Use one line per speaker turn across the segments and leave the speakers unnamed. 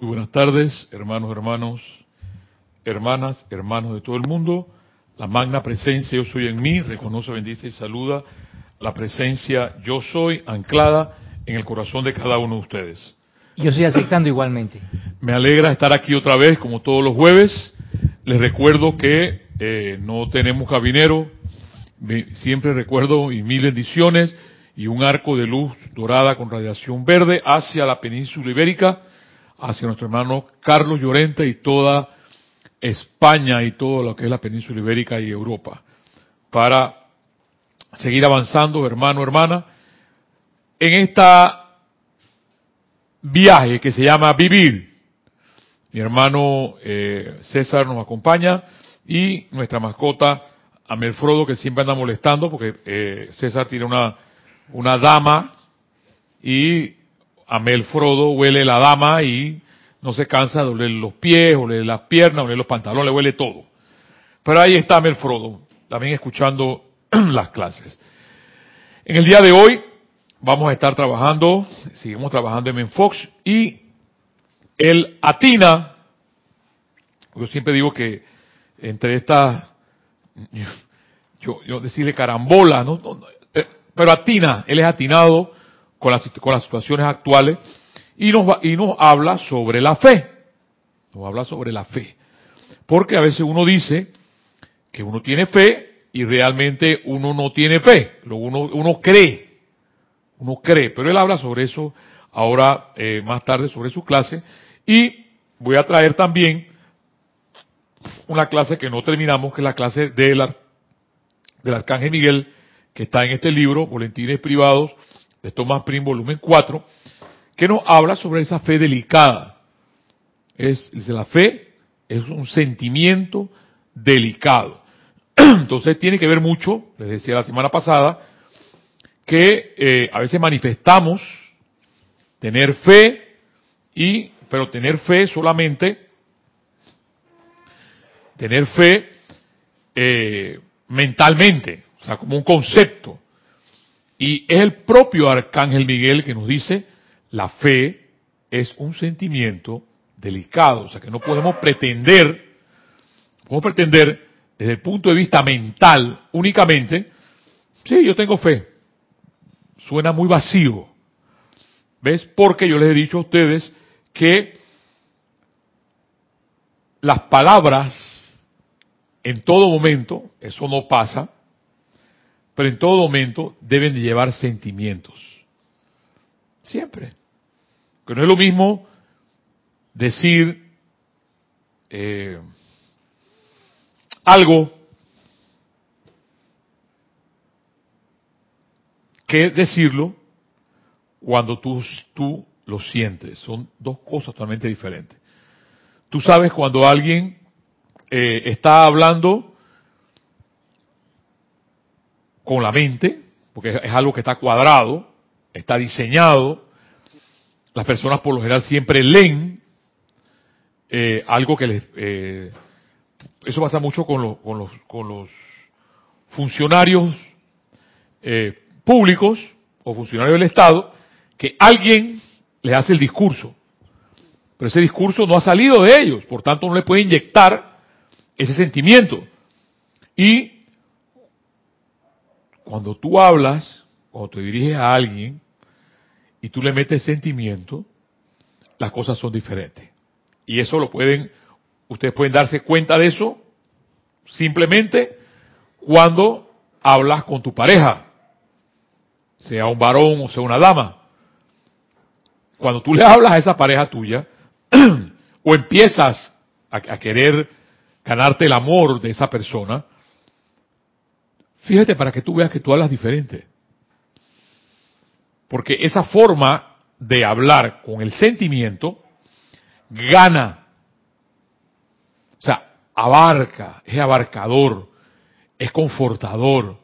Muy buenas tardes, hermanos, hermanos, hermanas, hermanos de todo el mundo. La magna presencia yo soy en mí, reconoce, bendice y saluda la presencia yo soy anclada en el corazón de cada uno de ustedes.
Yo estoy aceptando igualmente.
Me alegra estar aquí otra vez, como todos los jueves. Les recuerdo que eh, no tenemos cabinero. Siempre recuerdo y mil bendiciones y un arco de luz dorada con radiación verde hacia la península ibérica, hacia nuestro hermano Carlos Llorente y toda España y todo lo que es la península ibérica y Europa, para seguir avanzando, hermano, hermana, en esta viaje que se llama Vivir. Mi hermano eh, César nos acompaña y nuestra mascota Amelfrodo que siempre anda molestando porque eh, César tiene una, una dama y Amelfrodo huele la dama y no se cansa de oler los pies, oler las piernas, oler los pantalones, le huele todo. Pero ahí está Amelfrodo, también escuchando las clases. En el día de hoy vamos a estar trabajando, seguimos trabajando en Menfox y el Atina, yo siempre digo que entre estas, yo, yo decirle carambola, ¿no? Eh, pero Atina, él es atinado con las, con las situaciones actuales y nos, y nos habla sobre la fe, nos habla sobre la fe. Porque a veces uno dice que uno tiene fe y realmente uno no tiene fe, uno, uno cree, uno cree, pero él habla sobre eso ahora eh, más tarde sobre su clase. Y voy a traer también una clase que no terminamos, que es la clase del, del Arcángel Miguel, que está en este libro, Volentines Privados, de Tomás Prim, volumen 4, que nos habla sobre esa fe delicada. Es, la fe es un sentimiento delicado. Entonces tiene que ver mucho, les decía la semana pasada, que eh, a veces manifestamos tener fe y pero tener fe solamente tener fe eh, mentalmente, o sea, como un concepto. Y es el propio Arcángel Miguel que nos dice, la fe es un sentimiento delicado, o sea, que no podemos pretender, podemos pretender desde el punto de vista mental únicamente, sí, yo tengo fe. Suena muy vacío. ¿Ves? Porque yo les he dicho a ustedes que las palabras en todo momento, eso no pasa, pero en todo momento deben de llevar sentimientos. Siempre. Que no es lo mismo decir eh, algo que decirlo cuando tú, tú lo sientes. Son dos cosas totalmente diferentes. Tú sabes cuando alguien eh, está hablando con la mente, porque es, algo que está cuadrado, está diseñado. Las personas por lo general siempre leen eh, algo que les... Eh, eso pasa mucho con, con, los, con los funcionarios públicos o funcionarios del Estado, que alguien les hace el discurso. Pero ese discurso no ha salido de ellos, por tanto no le puede inyectar ese sentimiento. Y cuando tú hablas, cuando te diriges a alguien y tú le metes sentimiento, las cosas son diferentes. Y eso lo pueden, ustedes pueden darse cuenta de eso simplemente cuando hablas con tu pareja, sea un varón o sea una dama. Cuando tú le hablas a esa pareja tuya, o empiezas a, a querer ganarte el amor de esa persona, fíjate para que tú veas que tú hablas diferente. Porque esa forma de hablar con el sentimiento gana. O sea, abarca, es abarcador, es confortador.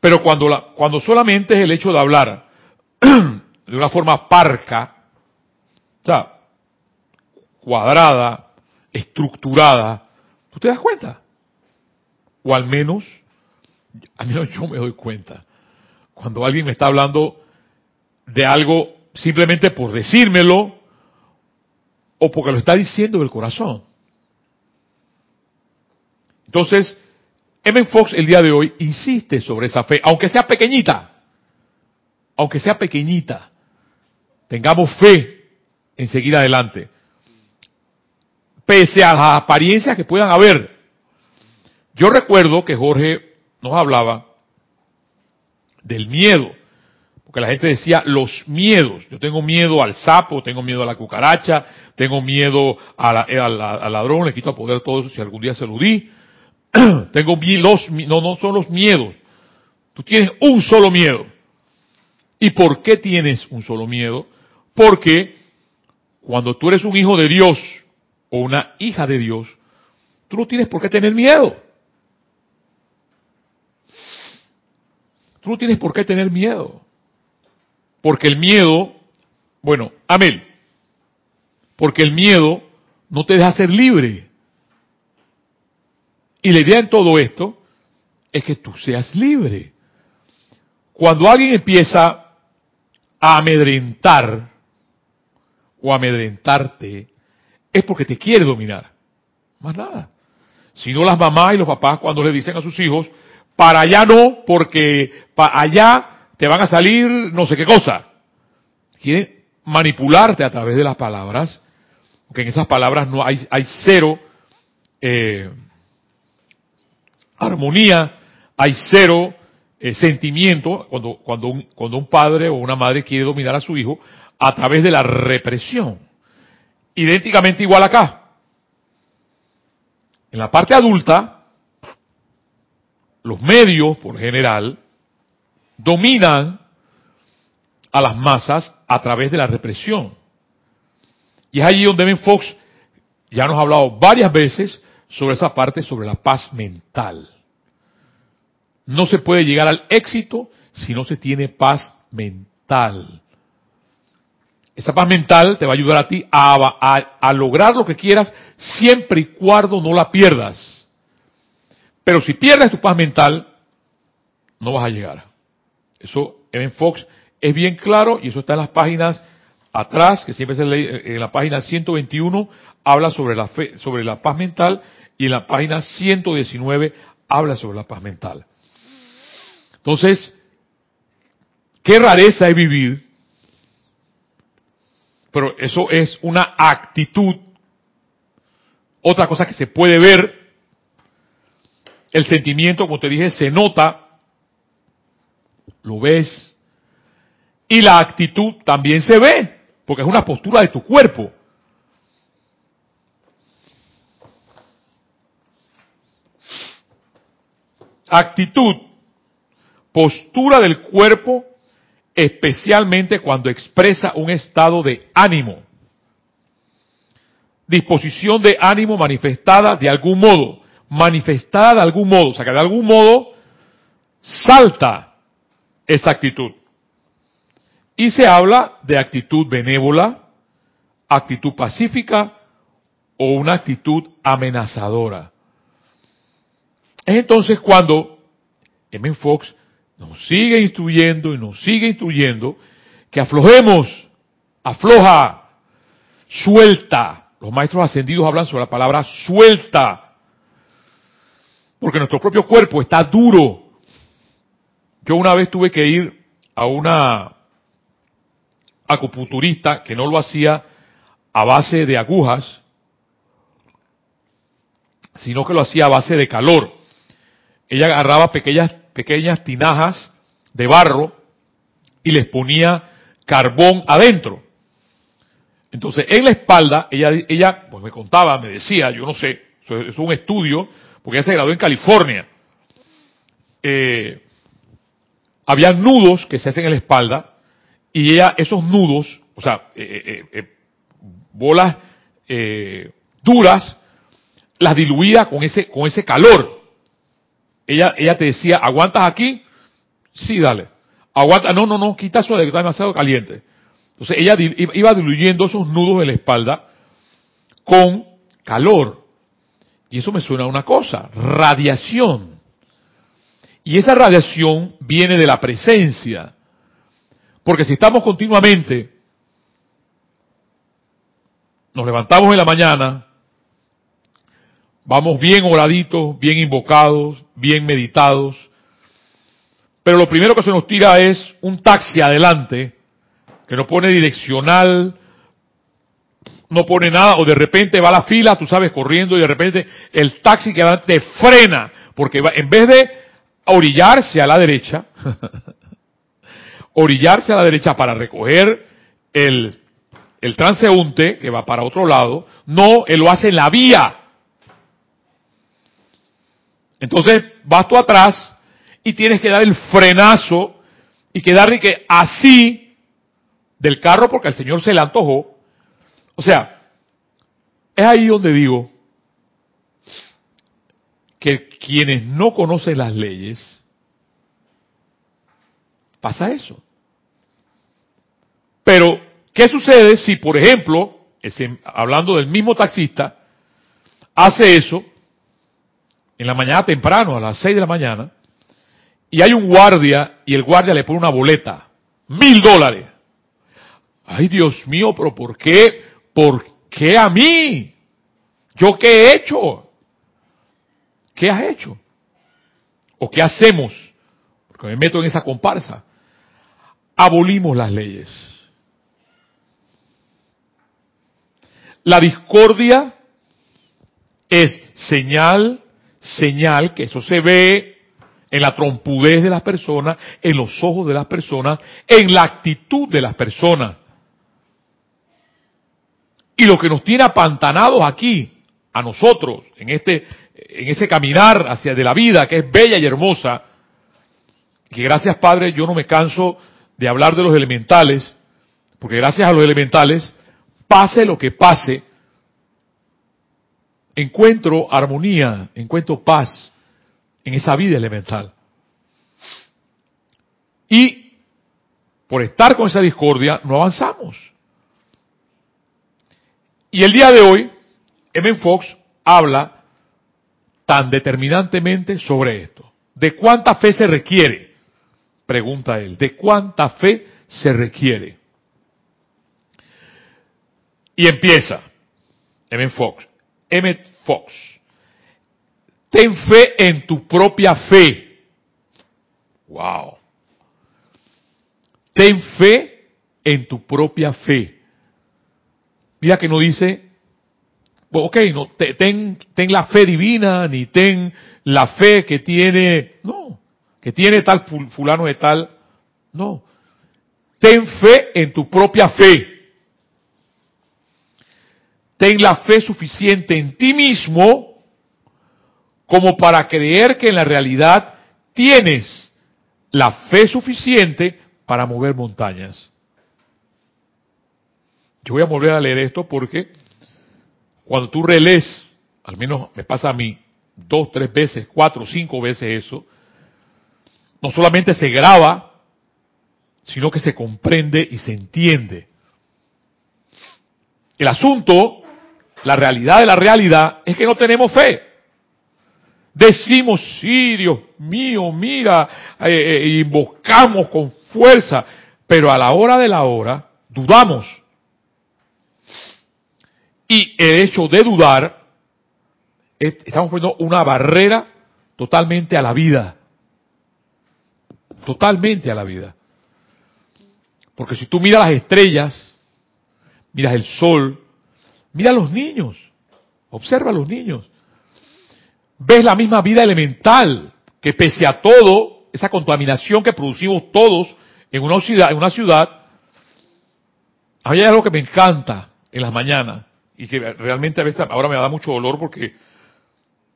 Pero cuando, la, cuando solamente es el hecho de hablar de una forma parca, o sea, cuadrada, estructurada, ¿tú te das cuenta? O al menos, al menos yo me doy cuenta. Cuando alguien me está hablando de algo simplemente por decírmelo, o porque lo está diciendo del corazón. Entonces, M. Fox el día de hoy insiste sobre esa fe, aunque sea pequeñita, aunque sea pequeñita, tengamos fe en seguir adelante, pese a las apariencias que puedan haber. Yo recuerdo que Jorge nos hablaba del miedo, porque la gente decía los miedos. Yo tengo miedo al sapo, tengo miedo a la cucaracha, tengo miedo al ladrón, le quito poder todo eso si algún día se lo di. tengo los, no, no son los miedos. Tú tienes un solo miedo. ¿Y por qué tienes un solo miedo? Porque cuando tú eres un hijo de Dios o una hija de Dios, tú no tienes por qué tener miedo. Tú no tienes por qué tener miedo. Porque el miedo, bueno, Amel, porque el miedo no te deja ser libre. Y la idea en todo esto es que tú seas libre. Cuando alguien empieza a amedrentar o amedrentarte, es porque te quiere dominar. Más nada. Si no las mamás y los papás cuando le dicen a sus hijos, para allá no, porque para allá te van a salir no sé qué cosa. Quiere manipularte a través de las palabras, porque en esas palabras no hay, hay cero eh, armonía, hay cero eh, sentimiento cuando, cuando, un, cuando un padre o una madre quiere dominar a su hijo a través de la represión. Idénticamente igual acá. En la parte adulta, los medios, por general, dominan a las masas a través de la represión. Y es allí donde Ben Fox ya nos ha hablado varias veces sobre esa parte, sobre la paz mental. No se puede llegar al éxito si no se tiene paz mental. Esa paz mental te va a ayudar a ti a, a, lograr lo que quieras siempre y cuando no la pierdas. Pero si pierdes tu paz mental, no vas a llegar. Eso, Evan Fox, es bien claro y eso está en las páginas atrás, que siempre se lee en la página 121, habla sobre la fe, sobre la paz mental y en la página 119 habla sobre la paz mental. Entonces, qué rareza es vivir, pero eso es una actitud. Otra cosa que se puede ver, el sentimiento, como te dije, se nota, lo ves, y la actitud también se ve, porque es una postura de tu cuerpo. actitud, postura del cuerpo, especialmente cuando expresa un estado de ánimo. Disposición de ánimo manifestada de algún modo, manifestada de algún modo, o sea que de algún modo salta esa actitud. Y se habla de actitud benévola, actitud pacífica o una actitud amenazadora. Es entonces cuando M. Fox nos sigue instruyendo y nos sigue instruyendo que aflojemos, afloja, suelta. Los maestros ascendidos hablan sobre la palabra suelta. Porque nuestro propio cuerpo está duro. Yo una vez tuve que ir a una acupunturista que no lo hacía a base de agujas, sino que lo hacía a base de calor ella agarraba pequeñas, pequeñas tinajas de barro y les ponía carbón adentro. Entonces, en la espalda, ella, ella pues me contaba, me decía, yo no sé, es un estudio, porque ella se graduó en California. Eh, había nudos que se hacen en la espalda y ella esos nudos, o sea, eh, eh, bolas duras, las diluía con ese, con ese calor. Ella, ella te decía, ¿aguantas aquí? Sí, dale. Aguanta, no, no, no, quita eso de que está demasiado caliente. Entonces ella iba diluyendo esos nudos en la espalda con calor. Y eso me suena a una cosa, radiación. Y esa radiación viene de la presencia. Porque si estamos continuamente nos levantamos en la mañana, vamos bien oraditos, bien invocados, bien meditados, pero lo primero que se nos tira es un taxi adelante, que nos pone direccional, no pone nada, o de repente va la fila, tú sabes, corriendo, y de repente el taxi que adelante te frena, porque va, en vez de orillarse a la derecha, orillarse a la derecha para recoger el, el transeúnte que va para otro lado, no, él lo hace en la vía. Entonces vas tú atrás y tienes que dar el frenazo y quedarle que así del carro porque al Señor se le antojó. O sea, es ahí donde digo que quienes no conocen las leyes, pasa eso. Pero, ¿qué sucede si, por ejemplo, hablando del mismo taxista, hace eso en la mañana temprano, a las 6 de la mañana, y hay un guardia y el guardia le pone una boleta, mil dólares. Ay Dios mío, pero ¿por qué? ¿Por qué a mí? ¿Yo qué he hecho? ¿Qué has hecho? ¿O qué hacemos? Porque me meto en esa comparsa. Abolimos las leyes. La discordia es señal, señal, que eso se ve en la trompudez de las personas, en los ojos de las personas, en la actitud de las personas. Y lo que nos tiene apantanados aquí, a nosotros, en este, en ese caminar hacia de la vida que es bella y hermosa, que gracias Padre yo no me canso de hablar de los elementales, porque gracias a los elementales, pase lo que pase, encuentro armonía, encuentro paz, en esa vida elemental. Y por estar con esa discordia no avanzamos. Y el día de hoy, M. Fox habla tan determinantemente sobre esto. ¿De cuánta fe se requiere? Pregunta él. ¿De cuánta fe se requiere? Y empieza M. Fox. M. Fox. Ten fe en tu propia fe. Wow. Ten fe en tu propia fe. Mira que no dice, ok, no, ten, ten la fe divina, ni ten la fe que tiene, no, que tiene tal fulano de tal, no. Ten fe en tu propia fe. Ten la fe suficiente en ti mismo como para creer que en la realidad tienes la fe suficiente para mover montañas. Yo voy a volver a leer esto porque cuando tú relees, al menos me pasa a mí, dos, tres veces, cuatro, cinco veces eso, no solamente se graba, sino que se comprende y se entiende. El asunto, la realidad de la realidad, es que no tenemos fe. Decimos, sí, Dios mío, mira, eh, eh, invocamos con fuerza, pero a la hora de la hora dudamos. Y el hecho de dudar, estamos poniendo una barrera totalmente a la vida. Totalmente a la vida. Porque si tú miras las estrellas, miras el sol, mira a los niños, observa a los niños ves la misma vida elemental, que pese a todo, esa contaminación que producimos todos en una ciudad, en una ciudad, hay algo que me encanta en las mañanas y que realmente a veces ahora me da mucho dolor porque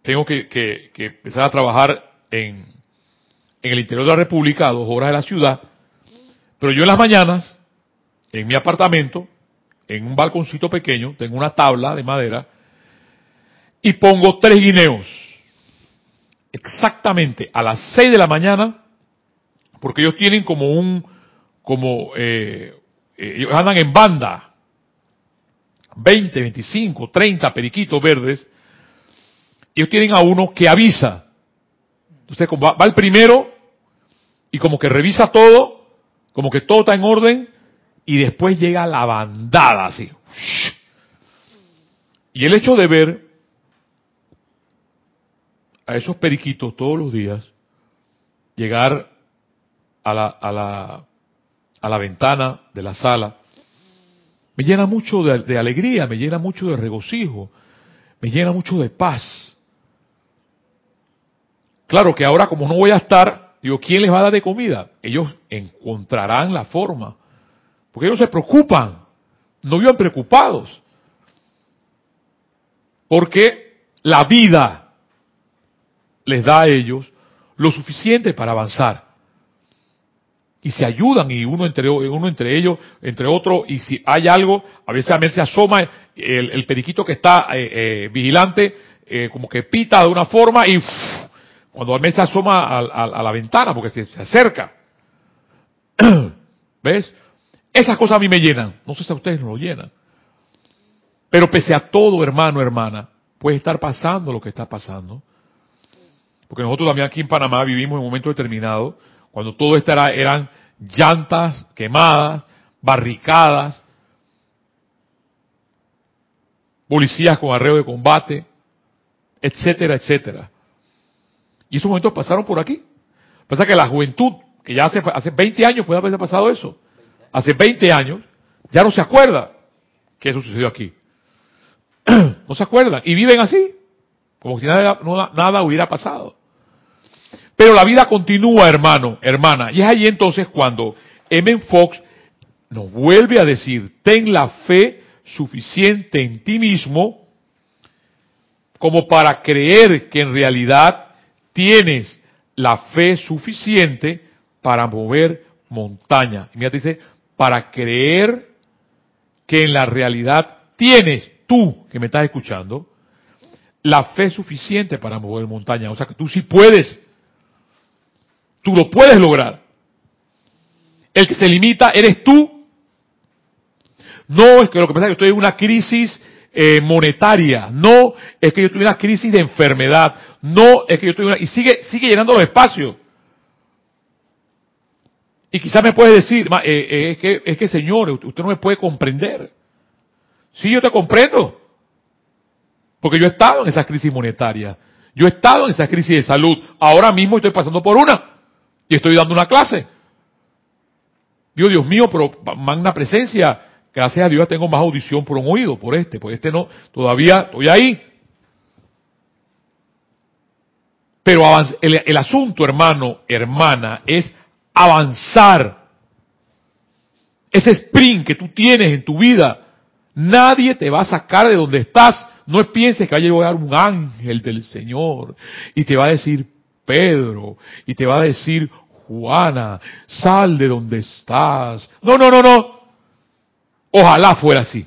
tengo que, empezar a trabajar en, en el interior de la República, a dos horas de la ciudad, pero yo en las mañanas, en mi apartamento, en un balconcito pequeño, tengo una tabla de madera y pongo tres guineos exactamente a las 6 de la mañana, porque ellos tienen como un, como, eh, eh, ellos andan en banda, 20, 25, 30 periquitos verdes, ellos tienen a uno que avisa. Entonces va, va el primero y como que revisa todo, como que todo está en orden, y después llega la bandada así. Y el hecho de ver a esos periquitos todos los días llegar a la, a la, a la ventana de la sala, me llena mucho de, alegría, me llena mucho de regocijo, me llena mucho de paz. Claro que ahora como no voy a estar, digo, ¿quién les va a dar de comida? Ellos encontrarán la forma, porque ellos se preocupan, no vivan preocupados, porque la vida les da a ellos lo suficiente para avanzar. Y se ayudan y uno entre, uno entre ellos, entre otros, y si hay algo, a veces a veces se asoma el, periquito que está eh, eh, vigilante, eh, como que pita de una forma y cuando a veces se asoma a, la ventana porque se, se acerca. ¿Ves? Esas cosas a mí me llenan. No sé si a ustedes no lo llenan. Pero pese a todo, hermano, hermana, puede estar pasando lo que está pasando. Porque nosotros también aquí en Panamá vivimos en un momento determinado, cuando todo esto era, eran llantas quemadas, barricadas, policías con arreo de combate, etcétera, etcétera. Y esos momentos pasaron por aquí. Pasa que la juventud, que ya hace, hace 20 años puede haberse pasado eso, hace 20 años, ya no se acuerda que eso sucedió aquí. no se acuerdan. Y viven así, como si nada, nada hubiera pasado. Pero la vida continúa, hermano, hermana. Y es ahí entonces cuando M. Fox nos vuelve a decir, ten la fe suficiente en ti mismo como para creer que en realidad tienes la fe suficiente para mover montaña. Y mira, dice, para creer que en la realidad tienes tú, que me estás escuchando, la fe suficiente para mover montaña. O sea que tú sí puedes. Tú lo puedes lograr. El que se limita eres tú. No es que lo que pasa es que estoy en una crisis eh, monetaria. No es que yo en una crisis de enfermedad. No es que yo en una... Y sigue, sigue llenando los espacios. Y quizás me puede decir, eh, eh, es, que, es que señor, usted no me puede comprender. Sí, yo te comprendo. Porque yo he estado en esa crisis monetaria. Yo he estado en esa crisis de salud. Ahora mismo estoy pasando por una. Y estoy dando una clase. Dios, Dios mío, pero magna presencia. Gracias a Dios tengo más audición por un oído, por este. Por este no. Todavía estoy ahí. Pero el, el asunto, hermano, hermana, es avanzar. Ese sprint que tú tienes en tu vida, nadie te va a sacar de donde estás. No pienses que va a llegar un ángel del Señor y te va a decir Pedro y te va a decir Juana, sal de donde estás. No, no, no, no. Ojalá fuera así.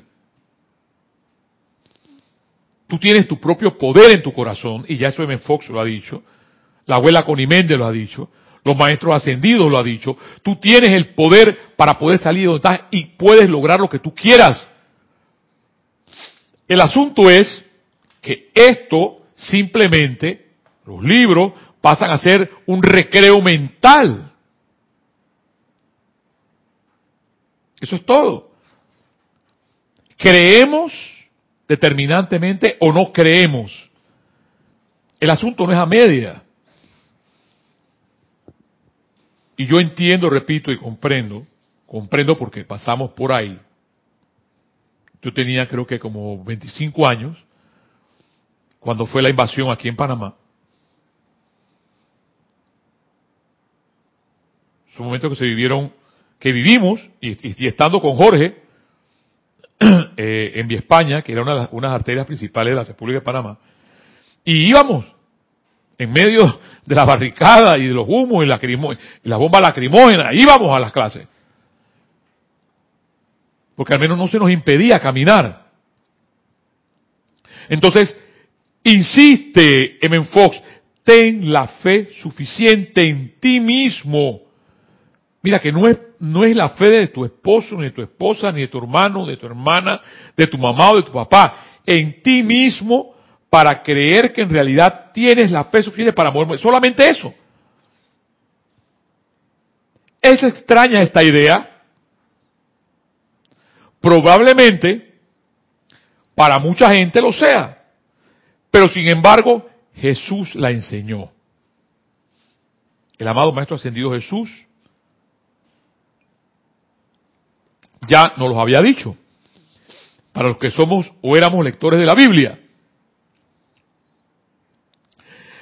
Tú tienes tu propio poder en tu corazón, y ya eso M. Fox lo ha dicho, la abuela Conimende lo ha dicho, los maestros ascendidos lo ha dicho, tú tienes el poder para poder salir de donde estás y puedes lograr lo que tú quieras. El asunto es que esto simplemente, los libros, pasan a ser un recreo mental. Eso es todo. ¿Creemos determinantemente o no creemos? El asunto no es a media. Y yo entiendo, repito y comprendo, comprendo porque pasamos por ahí. Yo tenía creo que como 25 años cuando fue la invasión aquí en Panamá. Son momentos que se vivieron, que vivimos, y estando con Jorge eh, en Vía España, que era una de las unas arterias principales de la República de Panamá, y íbamos en medio de la barricada y de los humos y, y las bombas lacrimógenas, íbamos a las clases. Porque al menos no se nos impedía caminar. Entonces, insiste M. Fox, ten la fe suficiente en ti mismo. Mira que no es, no es la fe de tu esposo, ni de tu esposa, ni de tu hermano, de tu hermana, de tu mamá o de tu papá. En ti mismo para creer que en realidad tienes la fe suficiente para moverme. Solamente eso. Es extraña esta idea. Probablemente para mucha gente lo sea. Pero sin embargo, Jesús la enseñó. El amado Maestro Ascendido Jesús ya nos los había dicho. Para los que somos o éramos lectores de la Biblia.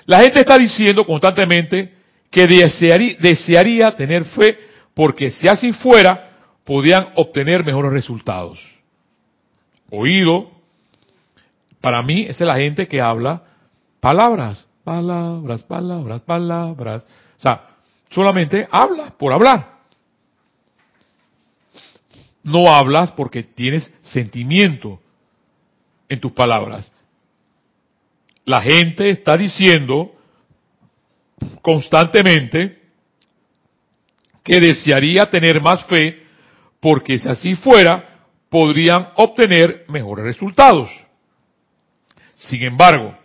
La gente está diciendo constantemente que desearía, desearía tener fe porque si así fuera, podían obtener mejores resultados. Oído, para mí, esa es la gente que habla palabras, palabras, palabras, palabras. O sea, solamente hablas por hablar. No hablas porque tienes sentimiento en tus palabras. La gente está diciendo constantemente que desearía tener más fe porque si así fuera, podrían obtener mejores resultados. Sin embargo,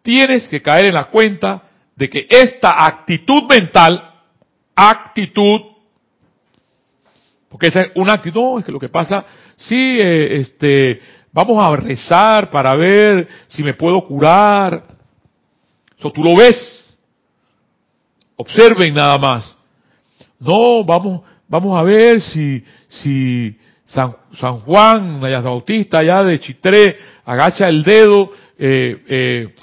tienes que caer en la cuenta de que esta actitud mental, actitud, porque esa es una actitud, no, es que lo que pasa, sí, eh, este, vamos a rezar para ver si me puedo curar. Eso tú lo ves. Observen nada más. No, vamos, vamos a ver si, si San, San Juan, Nayas Bautista, allá de Chitré, agacha el dedo, eh, eh,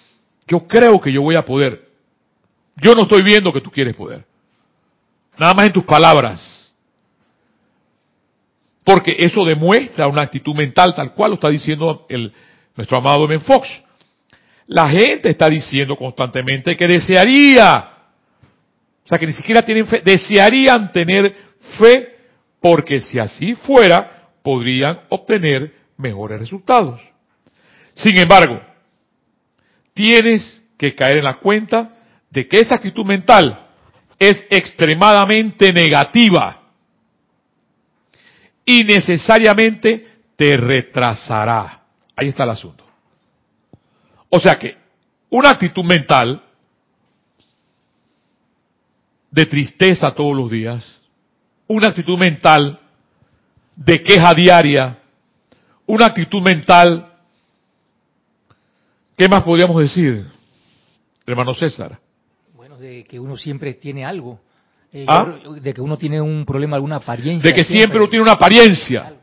yo creo que yo voy a poder. Yo no estoy viendo que tú quieres poder. Nada más en tus palabras. Porque eso demuestra una actitud mental tal cual lo está diciendo nuestro amado Ben Fox. La gente está diciendo constantemente que desearía o sea que ni siquiera tienen fe, desearían tener fe porque si así fuera, podrían obtener mejores resultados. Sin embargo, tienes que caer en la cuenta de que esa actitud mental es extremadamente negativa y necesariamente te retrasará. Ahí está el asunto. O sea que una actitud mental de tristeza todos los días, una actitud mental de queja diaria, una actitud mental, ¿qué más podríamos decir, hermano César?
Bueno, de que uno siempre tiene algo, eh,
¿Ah?
de que uno tiene un problema, alguna apariencia.
De que siempre uno tiene una apariencia.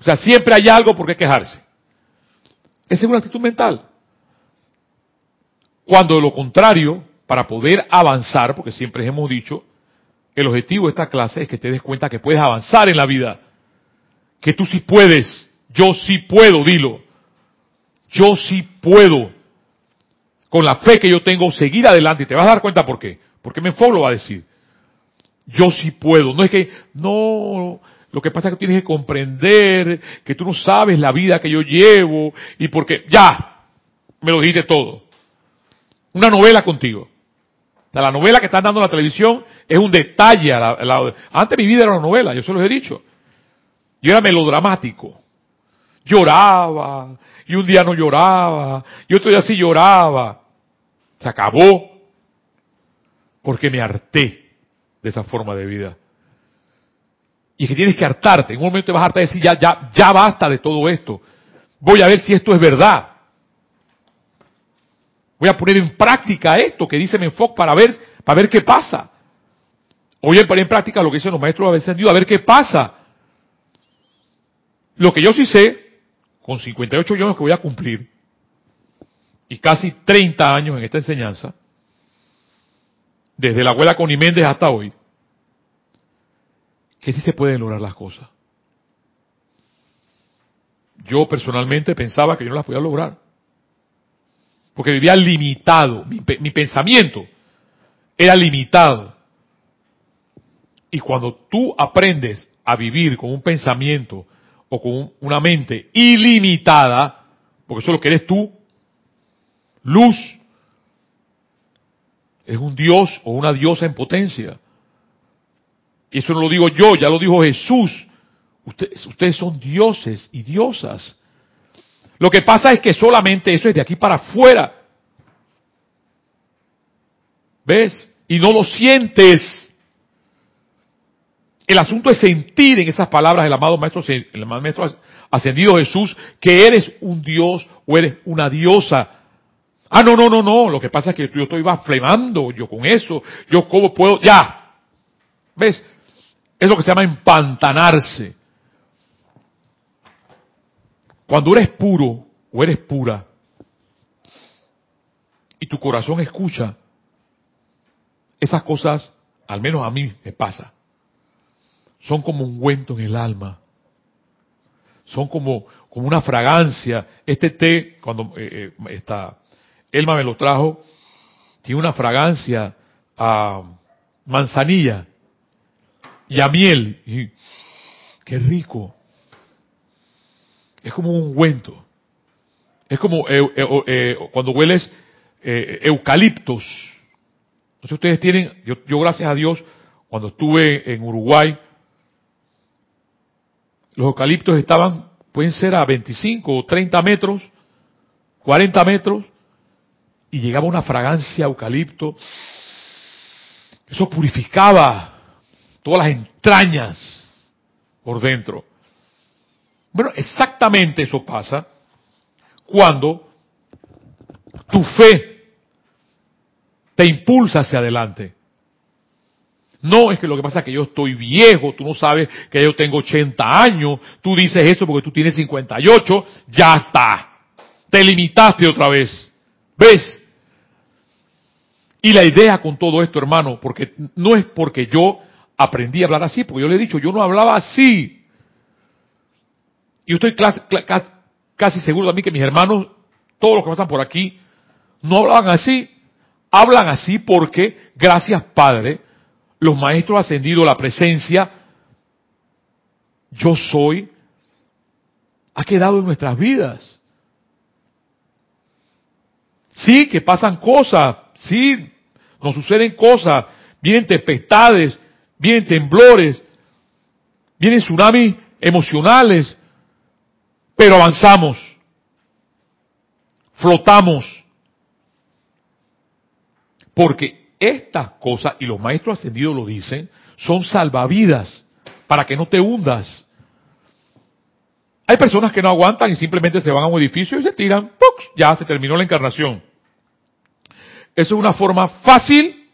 O sea, siempre hay algo por qué quejarse. Esa es una actitud mental. Cuando de lo contrario, para poder avanzar, porque siempre hemos dicho, el objetivo de esta clase es que te des cuenta que puedes avanzar en la vida, que tú sí puedes, yo sí puedo, dilo, yo sí puedo, con la fe que yo tengo, seguir adelante y te vas a dar cuenta por qué, porque Menfox lo va a decir, yo sí puedo, no es que, no, lo que pasa es que tienes que comprender que tú no sabes la vida que yo llevo y porque, ya, me lo dijiste todo. Una novela contigo la novela que están dando en la televisión es un detalle. A la, antes mi vida era una novela, yo se los he dicho. Yo era melodramático. Lloraba, y un día no lloraba, y otro día sí lloraba. Se acabó. Porque me harté de esa forma de vida. Y es que tienes que hartarte. En un momento te vas a hartar y decir, ya, ya, ya basta de todo esto. Voy a ver si esto es verdad. Voy a poner en práctica esto que dice Menfoc para ver, para ver qué pasa. Voy a poner en práctica lo que dicen los maestros ascendidos, a ver qué pasa. Lo que yo sí sé, con 58 años que voy a cumplir, y casi 30 años en esta enseñanza, desde la abuela Connie Méndez hasta hoy, que sí se pueden lograr las cosas. Yo personalmente pensaba que yo no las podía lograr porque vivía limitado, mi, mi, pensamiento era limitado. Y cuando tú aprendes a vivir con un pensamiento o con una mente ilimitada, porque eso es lo que eres tú, luz, es un dios o una diosa en potencia. Y eso no lo digo yo, ya lo dijo Jesús. Ustedes, son dioses y diosas. Lo que pasa es que solamente eso es de aquí para afuera. ¿Ves? Y no lo sientes. El asunto es sentir en esas palabras del amado maestro, el maestro ascendido Jesús que eres un dios o eres una diosa. Ah, no, no, no, no. Lo que pasa es que yo estoy flemando yo con eso. Yo cómo puedo, ya. ¿Ves? Es lo que se llama empantanarse. Cuando eres puro o eres pura y tu corazón escucha, esas cosas, al menos a mí me pasa, son como un ungüento en el alma. Son como, como una fragancia. Este té, cuando eh, eh, está, Elma me lo trajo, tiene una fragancia a manzanilla y a miel. Y, qué rico. Es como un ungüento. Es como eh, cuando hueles eucaliptos. Entonces ustedes tienen, yo, yo gracias a Dios, cuando estuve en Uruguay, los eucaliptos estaban, pueden ser a 25 o 30 metros, 40 metros, y llegaba una fragancia eucalipto. Eso purificaba todas las entrañas por dentro. Bueno, exactamente eso pasa cuando tu fe te impulsa hacia adelante. No, es que lo que pasa es que yo estoy viejo, tú no sabes que yo tengo 80 años, tú dices eso porque tú tienes 58, ya está. Te limitaste otra vez. ¿Ves? Y la idea con todo esto, hermano, porque no es porque yo aprendí a hablar así, porque yo le he dicho, yo no hablaba así. Y estoy casi seguro de mí que mis hermanos, todos los que pasan por aquí, no hablaban así. Hablan así porque, gracias Padre, los maestros ascendidos, la presencia, yo soy, ha quedado en nuestras vidas. Sí, que pasan cosas, sí, nos suceden cosas, vienen tempestades, vienen temblores, vienen tsunamis emocionales, pero avanzamos, flotamos, porque estas cosas, y los maestros ascendidos lo dicen, son salvavidas para que no te hundas. Hay personas que no aguantan y simplemente se van a un edificio y se tiran, ya se terminó la encarnación. Eso es una forma fácil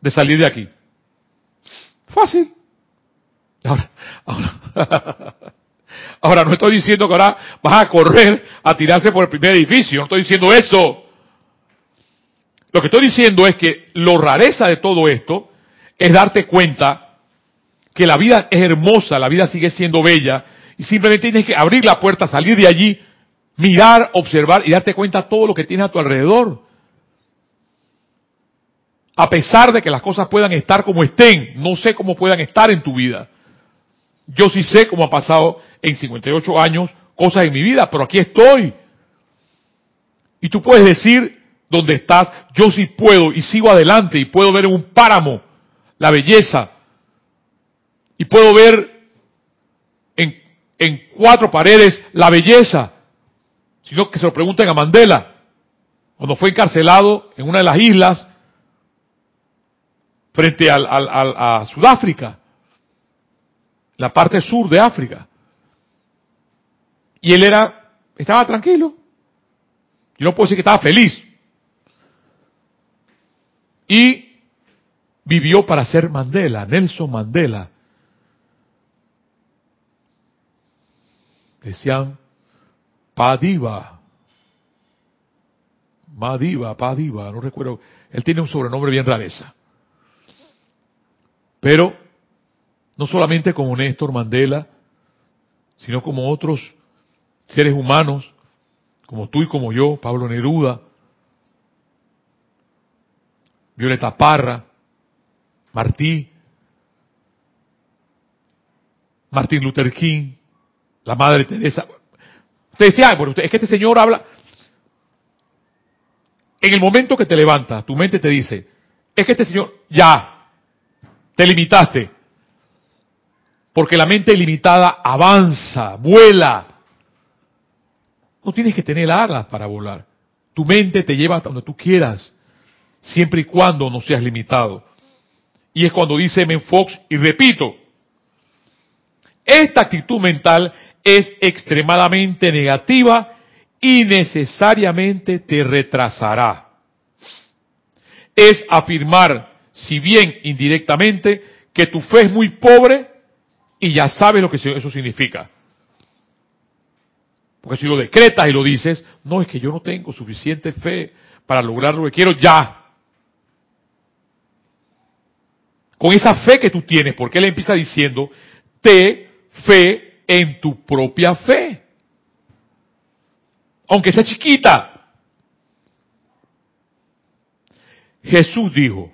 de salir de aquí. Fácil. Ahora, ahora, ahora no estoy diciendo que ahora vas a correr a tirarse por el primer edificio, no estoy diciendo eso. Lo que estoy diciendo es que lo rareza de todo esto es darte cuenta que la vida es hermosa, la vida sigue siendo bella, y simplemente tienes que abrir la puerta, salir de allí, mirar, observar y darte cuenta de todo lo que tienes a tu alrededor. A pesar de que las cosas puedan estar como estén, no sé cómo puedan estar en tu vida. Yo sí sé cómo ha pasado en 58 años cosas en mi vida, pero aquí estoy. Y tú puedes decir, donde estás, yo sí puedo y sigo adelante y puedo ver en un páramo la belleza y puedo ver en, en cuatro paredes la belleza, sino que se lo pregunten a Mandela, cuando fue encarcelado en una de las islas frente al, a Sudáfrica, la parte sur de África. Y él era, estaba tranquilo. Yo no puedo decir que estaba feliz, y vivió para ser Mandela, Nelson Mandela. Decían Padiva, Madiva, Padiva, no recuerdo. Él tiene un sobrenombre bien rareza. Pero no solamente como Néstor Mandela, sino como otros seres humanos, como tú y como yo, Pablo Neruda, Violeta Parra, Martí, Martín Luther King, la Madre Teresa. Te decía, es que este señor habla. En el momento que te levantas, tu mente te dice, es que este señor, ya, te limitaste. Porque la mente ilimitada avanza, vuela. No tienes que tener alas para volar. Tu mente te lleva hasta donde tú quieras siempre y cuando no seas limitado. Y es cuando dice Men Fox, y repito, Esta actitud mental es extremadamente negativa y necesariamente te retrasará. Es afirmar, si bien indirectamente, que tu fe es muy pobre y ya sabes lo que eso significa. Porque si lo decretas y lo dices, no es que yo no tengo suficiente fe para lograr lo que quiero ya. Con esa fe que tú tienes, porque él empieza diciendo, te fe en tu propia fe. Aunque sea chiquita. Jesús dijo,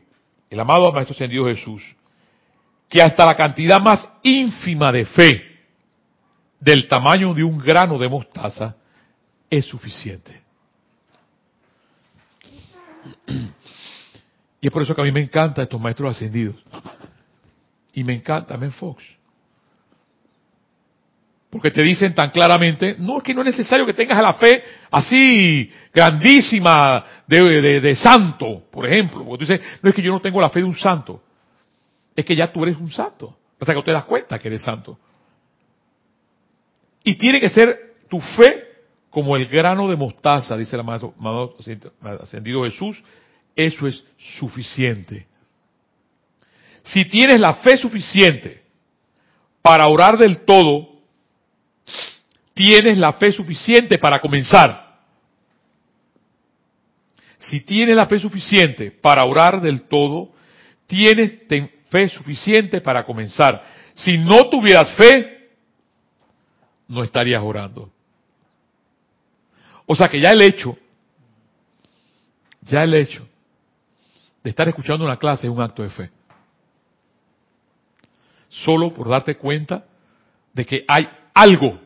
el amado Maestro Ascendido Jesús, que hasta la cantidad más ínfima de fe del tamaño de un grano de mostaza es suficiente. Y es por eso que a mí me encantan estos maestros ascendidos. Y me encanta Men Fox. Porque te dicen tan claramente, no, es que no es necesario que tengas la fe así grandísima de, de, santo, por ejemplo. Porque tú dices, no es que yo no tengo la fe de un santo. Es que ya tú eres un santo. O sea que tú te das cuenta que eres santo. Y tiene que ser tu fe como el grano de mostaza, dice el amado ascendido Jesús, eso es suficiente. Si tienes la fe suficiente para orar del todo, tienes la fe suficiente para comenzar. Si tienes la fe suficiente para orar del todo, tienes fe suficiente para comenzar. Si no tuvieras fe, no estarías orando. O sea que ya el hecho, ya el hecho de estar escuchando una clase es un acto de fe. Solo por darte cuenta de que hay algo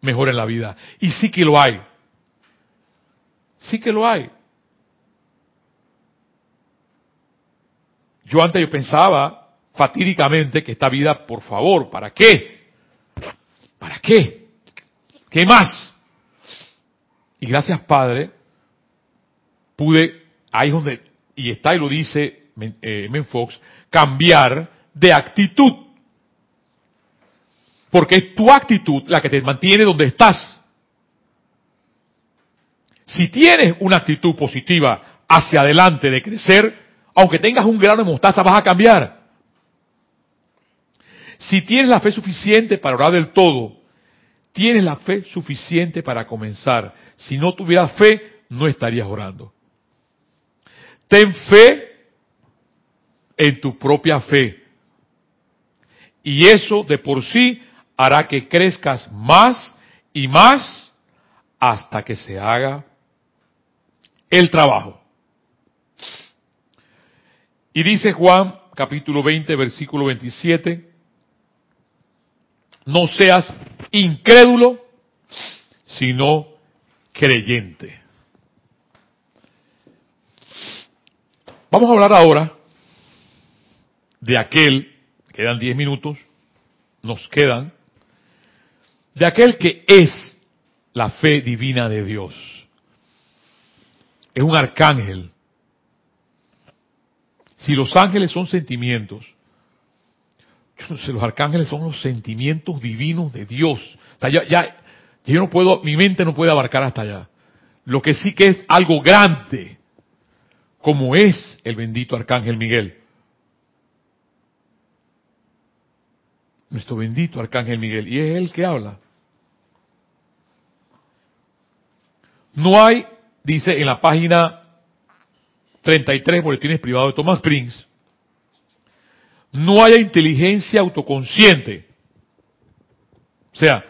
mejor en la vida. Y sí que lo hay. Sí que lo hay. Yo antes yo pensaba fatídicamente que esta vida, por favor, ¿para qué? ¿Para qué? ¿Qué más? Y gracias Padre, pude, ahí es donde y está y lo dice eh, Menfox, cambiar de actitud. Porque es tu actitud la que te mantiene donde estás. Si tienes una actitud positiva hacia adelante de crecer, aunque tengas un grano de mostaza, vas a cambiar. Si tienes la fe suficiente para orar del todo, tienes la fe suficiente para comenzar. Si no tuvieras fe, no estarías orando. Ten fe en tu propia fe. Y eso de por sí hará que crezcas más y más hasta que se haga el trabajo. Y dice Juan capítulo 20 versículo 27, no seas incrédulo, sino creyente. Vamos a hablar ahora de aquel, quedan diez minutos, nos quedan, de aquel que es la fe divina de Dios. Es un arcángel. Si los ángeles son sentimientos, los arcángeles son los sentimientos divinos de Dios. O sea, ya, ya, yo no puedo, mi mente no puede abarcar hasta allá. Lo que sí que es algo grande, como es el bendito Arcángel Miguel. Nuestro bendito Arcángel Miguel. Y es él que habla. No hay, dice en la página 33, boletines privados de Thomas Prince, no haya inteligencia autoconsciente. O sea,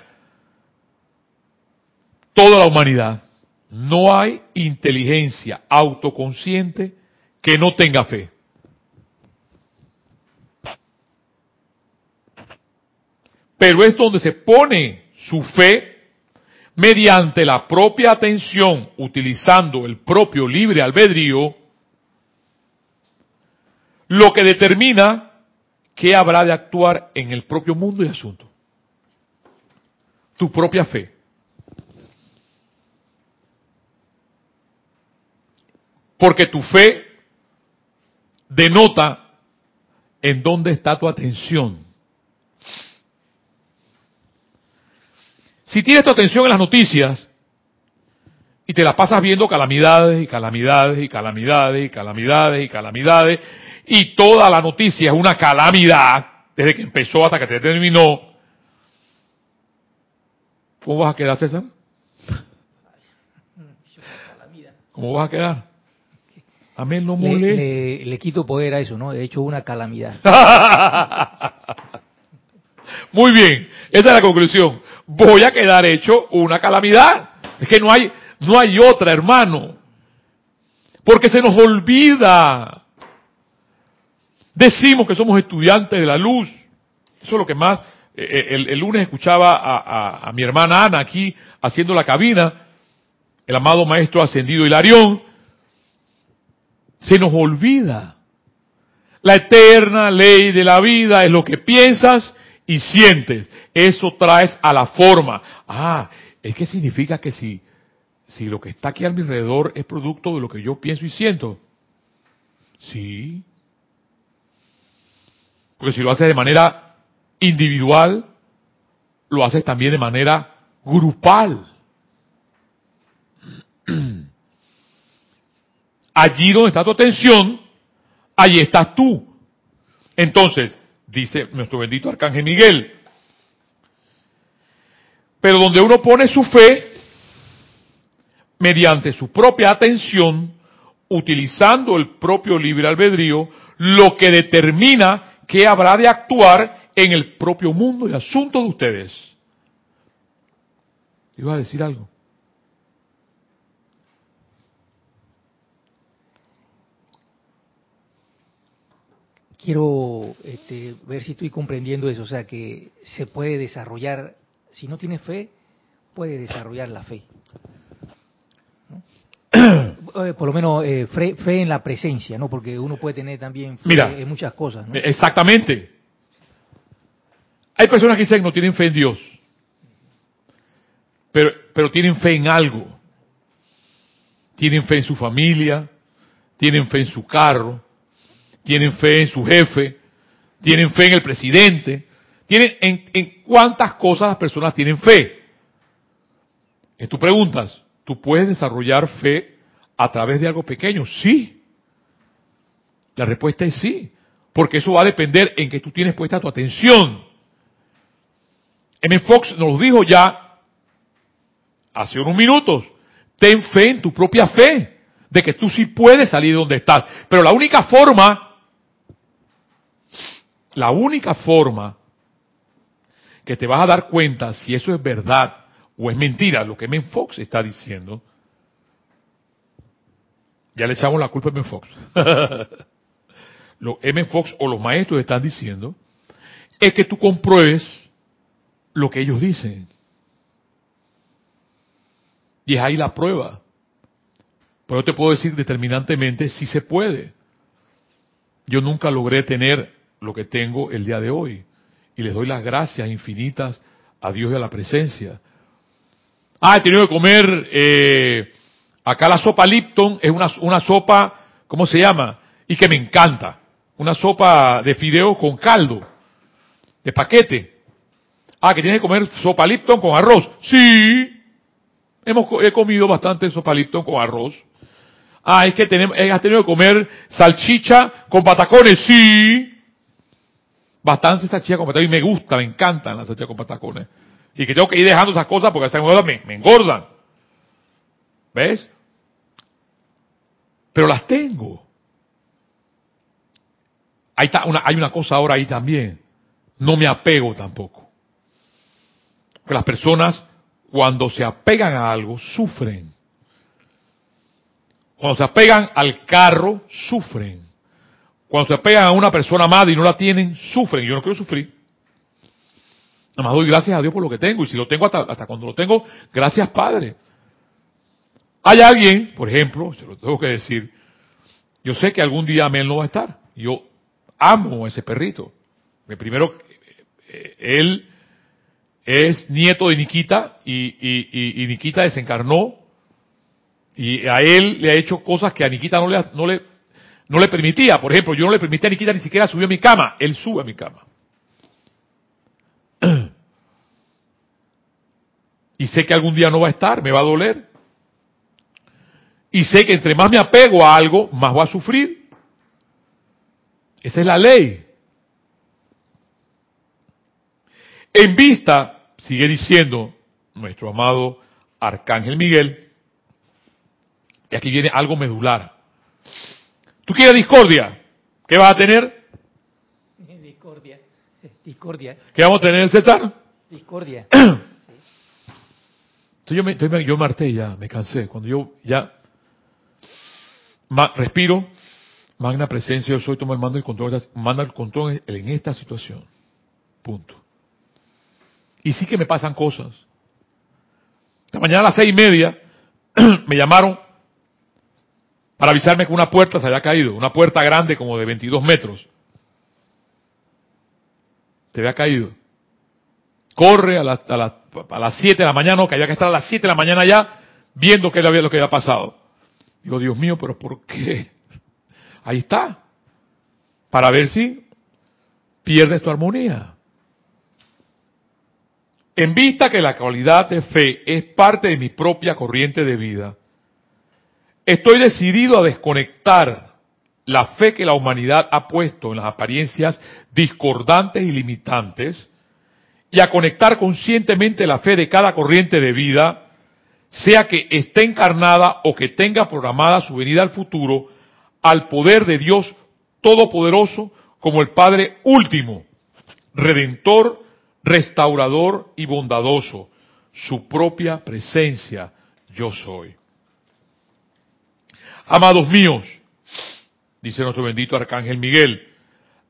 toda la humanidad no hay inteligencia autoconsciente que no tenga fe. Pero es donde se pone su fe mediante la propia atención, utilizando el propio libre albedrío, lo que determina qué habrá de actuar en el propio mundo y asunto. Tu propia fe. Porque tu fe denota en dónde está tu atención. Si tienes tu atención en las noticias y te las pasas viendo calamidades y calamidades y calamidades y calamidades y calamidades y toda la noticia es una calamidad desde que empezó hasta que te terminó, ¿cómo vas a quedar, César? ¿Cómo vas a quedar? A mí no
Le,
molesta.
le- le quito poder a eso, ¿no? He hecho una calamidad.
Muy bien, esa es la conclusión. Voy a quedar hecho una calamidad. Es que no hay, no hay otra, hermano. Porque se nos olvida. Decimos que somos estudiantes de la luz. Eso es lo que más. eh, eh, El, lunes escuchaba a, a- a mi hermana Ana aquí haciendo la cabina, el amado maestro ascendido Hilarión. Se nos olvida. La eterna ley de la vida es lo que piensas y sientes. Eso traes a la forma. Ah, es que significa que si, si lo que está aquí a mi alrededor es producto de lo que yo pienso y siento. Sí. Porque si lo haces de manera individual, lo haces también de manera grupal. Allí donde está tu atención, allí estás tú. Entonces, dice nuestro bendito Arcángel Miguel, pero donde uno pone su fe, mediante su propia atención, utilizando el propio libre albedrío, lo que determina que habrá de actuar en el propio mundo y asunto de ustedes. ¿Iba a decir algo?
Quiero este, ver si estoy comprendiendo eso, o sea, que se puede desarrollar, si no tienes fe, puede desarrollar la fe. ¿no? Eh, Por lo menos eh, fe, fe en la presencia, ¿no? Porque uno puede tener también fe
Mira.
en muchas cosas, ¿no?
Exactamente. Hay personas que dicen que no tienen fe en Dios, pero, pero tienen fe en algo. Tienen fe en su familia, tienen fe en su carro, tienen fe en su jefe, tienen fe en el presidente, tienen en, cuántas cosas las personas tienen fe. Y tú preguntas, ¿tú puedes desarrollar fe a través de algo pequeño? Sí. La respuesta es sí, porque eso va a depender en que tú tienes puesta tu atención. M. Fox nos dijo ya hace unos minutos, ten fe en tu propia fe, de que tú sí puedes salir de donde estás. Pero la única forma, la única forma que te vas a dar cuenta si eso es verdad o es mentira, lo que M. Fox está diciendo, ya le echamos la culpa a M. Fox. lo M. Fox o los maestros están diciendo, es que tú compruebes lo que ellos dicen. Y es ahí la prueba. Pero te puedo decir determinantemente si se puede. Yo nunca logré tener lo que tengo el día de hoy. Y les doy las gracias infinitas a Dios y a la presencia. Ah, he tenido que comer, eh, acá la sopa Lipton es una, una sopa, ¿cómo se llama? Y que me encanta. Una sopa de fideo con caldo, de paquete. Ah, que tienes que comer sopa Lipton con arroz. Sí. Hemos, he comido bastante sopa Lipton con arroz. Ah, es que tenemos, eh, has tenido que comer salchicha con patacones. Sí. Bastante salchicha con patacones. Y me gusta, me encantan las salchichas con patacones. Y que tengo que ir dejando esas cosas porque esas cosas me, me engordan. ¿Ves? Pero las tengo. Hay, ta- una, hay una cosa ahora ahí también. No me apego tampoco. Que las personas, cuando se apegan a algo, sufren. Cuando se apegan al carro, sufren. Cuando se apegan a una persona amada y no la tienen, sufren. Yo no quiero sufrir. Nada más doy gracias a Dios por lo que tengo. Y si lo tengo hasta, hasta cuando lo tengo, gracias Padre. Hay alguien, por ejemplo, se lo tengo que decir, yo sé que algún día Amel no va a estar. Yo amo a ese perrito. Que primero, eh, él es nieto de Nikita y, y, y- y Nikita desencarnó y a él le ha hecho cosas que a Nikita no le, no le, no le permitía. Por ejemplo, yo no le permitía a Nikita ni siquiera subir a mi cama. Él sube a mi cama. Y sé que algún día no va a estar, me va a doler. Y sé que entre más me apego a algo, más voy a sufrir. Esa es la ley. En vista, sigue diciendo nuestro amado Arcángel Miguel, y aquí viene algo medular. ¿Tú quieres discordia? ¿Qué vas a tener?
Discordia. Discordia.
¿Qué vamos a tener, César?
Discordia.
Entonces yo me, entonces yo me harté ya, me cansé. Cuando yo ya ma- respiro, magna presencia, yo soy, toma el mando y el control, manda el control en, en esta situación. Punto. Y sí que me pasan cosas. Esta mañana a las seis y media me llamaron para avisarme que una puerta se había caído, una puerta grande como de 22 metros. Se había caído. Corre a, las- a las- a las 7 de la mañana, no, que había que estar a las 7 de la mañana ya viendo qué había lo que había pasado. Digo, Dios mío, pero ¿por qué? Ahí está. Para ver si pierdes tu armonía. En vista que la cualidad de fe es parte de mi propia corriente de vida, estoy decidido a desconectar la fe que la humanidad ha puesto en las apariencias discordantes y limitantes y a conectar conscientemente la fe de cada corriente de vida, sea que esté encarnada o que tenga programada su venida al futuro, al poder de Dios Todopoderoso como el Padre último, redentor, restaurador y bondadoso, su propia presencia yo soy. Amados míos, dice nuestro bendito Arcángel Miguel,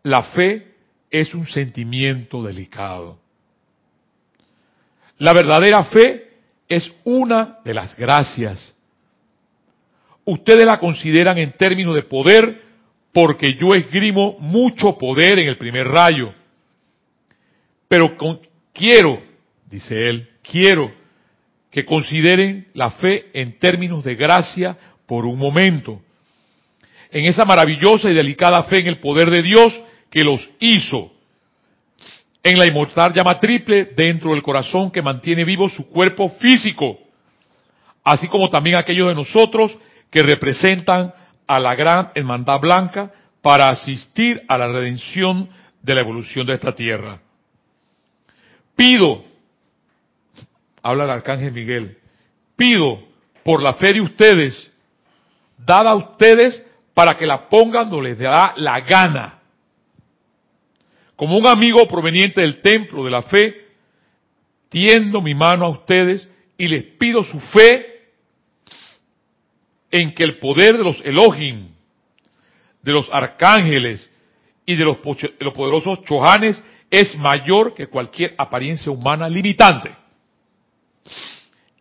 la fe es un sentimiento delicado. La verdadera fe es una de las gracias. Ustedes la consideran en términos de poder porque yo esgrimo mucho poder en el primer rayo. Pero con- quiero, dice él, quiero que consideren la fe en términos de gracia por un momento. En esa maravillosa y delicada fe en el poder de Dios que los hizo. En la inmortal llama triple dentro del corazón que mantiene vivo su cuerpo físico. Así como también aquellos de nosotros que representan a la gran hermandad blanca para asistir a la redención de la evolución de esta tierra. Pido, habla el arcángel Miguel, pido por la fe de ustedes, dada a ustedes para que la pongan donde les da la gana. Como un amigo proveniente del templo de la fe, tiendo mi mano a ustedes y les pido su fe en que el poder de los Elohim, de los arcángeles y de los, de los poderosos chohanes es mayor que cualquier apariencia humana limitante.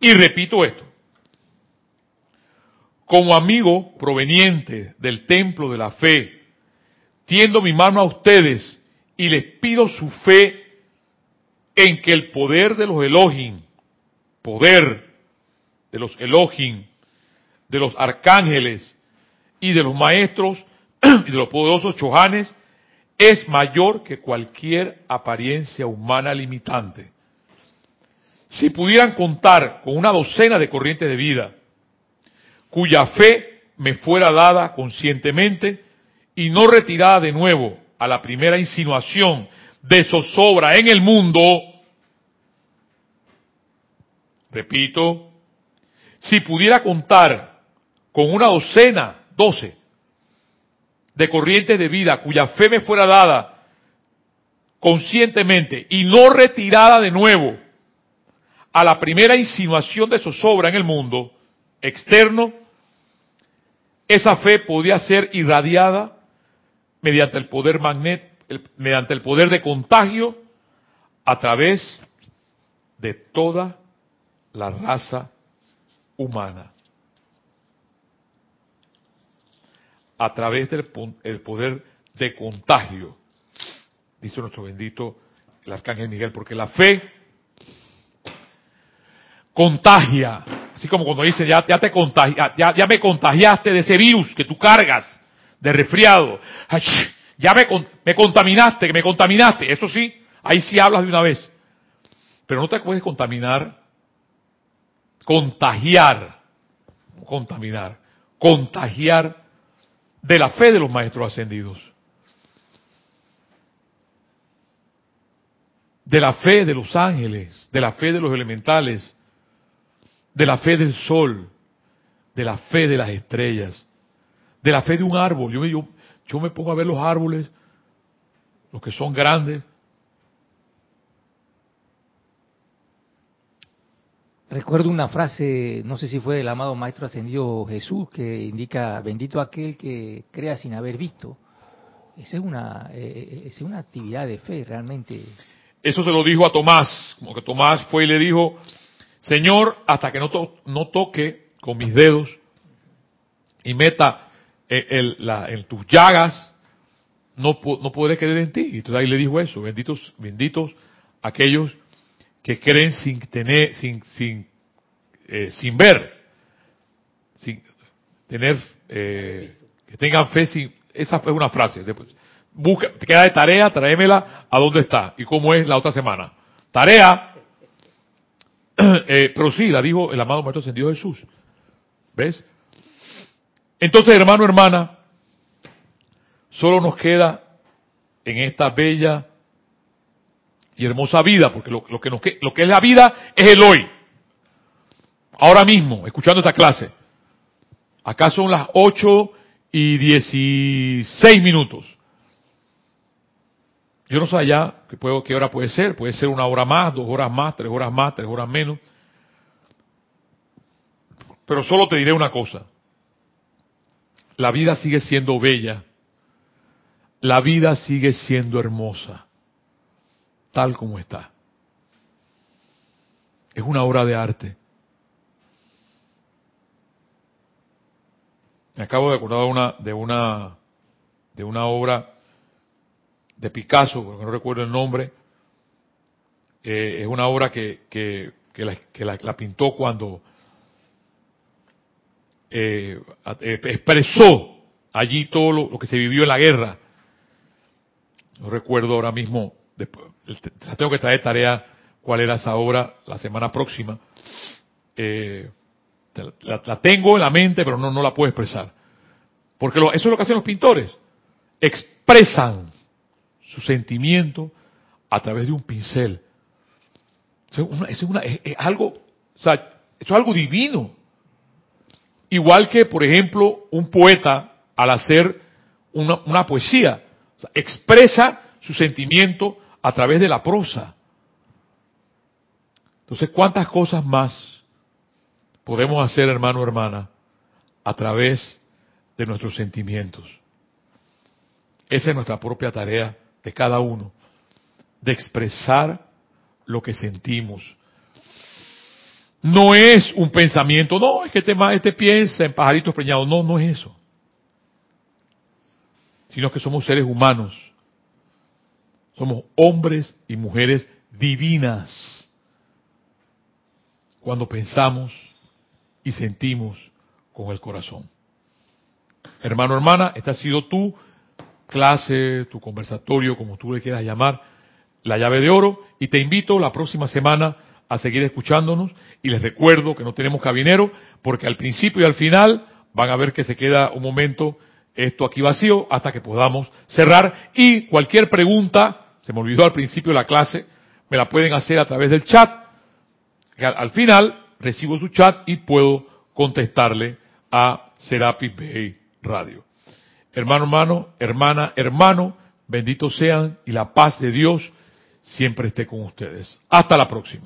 Y repito esto. Como amigo proveniente del templo de la fe, tiendo mi mano a ustedes y les pido su fe en que el poder de los Elohim, poder de los Elohim, de los arcángeles y de los maestros y de los poderosos chohanes es mayor que cualquier apariencia humana limitante. Si pudieran contar con una docena de corrientes de vida, cuya fe me fuera dada conscientemente y no retirada de nuevo a la primera insinuación de zozobra en el mundo, repito, si pudiera contar con una docena, doce, de corrientes de vida cuya fe me fuera dada conscientemente y no retirada de nuevo a la primera insinuación de zozobra en el mundo externo, esa fe podría ser irradiada mediante el poder magnet, mediante el poder de contagio a través de toda la raza humana. A través del el poder de contagio, dice nuestro bendito el arcángel Miguel, porque la fe contagia, así como cuando dice ya, te ya, ya me contagiaste de ese virus que tú cargas, de resfriado, ya me, me contaminaste, que me contaminaste, eso sí, ahí sí hablas de una vez, pero no te puedes contaminar contagiar, contaminar, contagiar de la fe de los maestros ascendidos. De la fe de los ángeles, de la fe de los elementales, de la fe del sol, de la fe de las estrellas, de la fe de un árbol. Yo, yo, yo me pongo a ver los árboles, los que son grandes.
Recuerdo una frase, no sé si fue del amado Maestro Ascendido Jesús, que indica, bendito aquel que crea sin haber visto. Esa es una, eh, eh, es una actividad de fe realmente.
Eso se lo dijo a Tomás, como que Tomás fue y le dijo, Señor, hasta que no, no toque con mis dedos y meta en tus llagas, no, no podré creer en ti. Y entonces ahí le dijo eso, benditos, benditos aquellos que creen sin tener, sin, sin, eh, sin ver, sin tener, eh, que tengan fe sin, esa es una frase. Después, busca, te queda de tarea, tráemela a dónde está y cómo es la otra semana. Tarea, eh, pero sí, la dijo el amado Maestro Ascendido Jesús. ¿Ves? Entonces, hermano, hermana, solo nos queda en esta bella y hermosa vida, porque lo, que, es la vida es el hoy. Ahora mismo, escuchando esta clase. Acá son las 8 y 16 minutos. Yo no sé allá qué, puedo, qué hora puede ser. Puede ser una hora más, dos horas más, tres horas más, tres horas menos. Pero solo te diré una cosa la vida sigue siendo bella, la vida sigue siendo hermosa, tal como está. Es una obra de arte. Me acabo de acordar de una, de una, de una obra de Picasso, porque no recuerdo el nombre. Eh, es una obra que, que, que, la, pintó cuando eh, eh, expresó allí todo lo, que se vivió en la guerra. No recuerdo ahora mismo, después, la tengo que traer tarea cuál era esa obra la semana próxima. Eh, la, tengo en la mente, pero no, no la puedo expresar. Porque eso es lo que hacen los pintores. Expresan su sentimiento a través de un pincel. es, algo, es algo divino. Igual que, por ejemplo, un poeta al hacer una, poesía, expresa su sentimiento a través de la prosa. Entonces, ¿cuántas cosas más podemos hacer, hermano hermana, a través de nuestros sentimientos? Esa es nuestra propia tarea de cada uno, de expresar lo que sentimos, no es un pensamiento, no, es que este, este piensa en pajaritos preñados. No, no es eso. Sino que somos seres humanos. Somos hombres y mujeres divinas. Cuando pensamos y sentimos con el corazón. Hermano, hermana, esta ha sido tu clase, tu conversatorio, como tú le quieras llamar, la llave de oro. Y te invito la próxima semana a seguir escuchándonos y les recuerdo que no tenemos cabinero porque al principio y al final van a ver que se queda un momento esto aquí vacío hasta que podamos cerrar y cualquier pregunta, se me olvidó al principio de la clase, me la pueden hacer a través del chat. Al final recibo su chat y puedo contestarle a Serapis Bay Radio. Hermano, hermano, hermana, hermano, benditos sean y la paz de Dios siempre esté con ustedes. Hasta la próxima.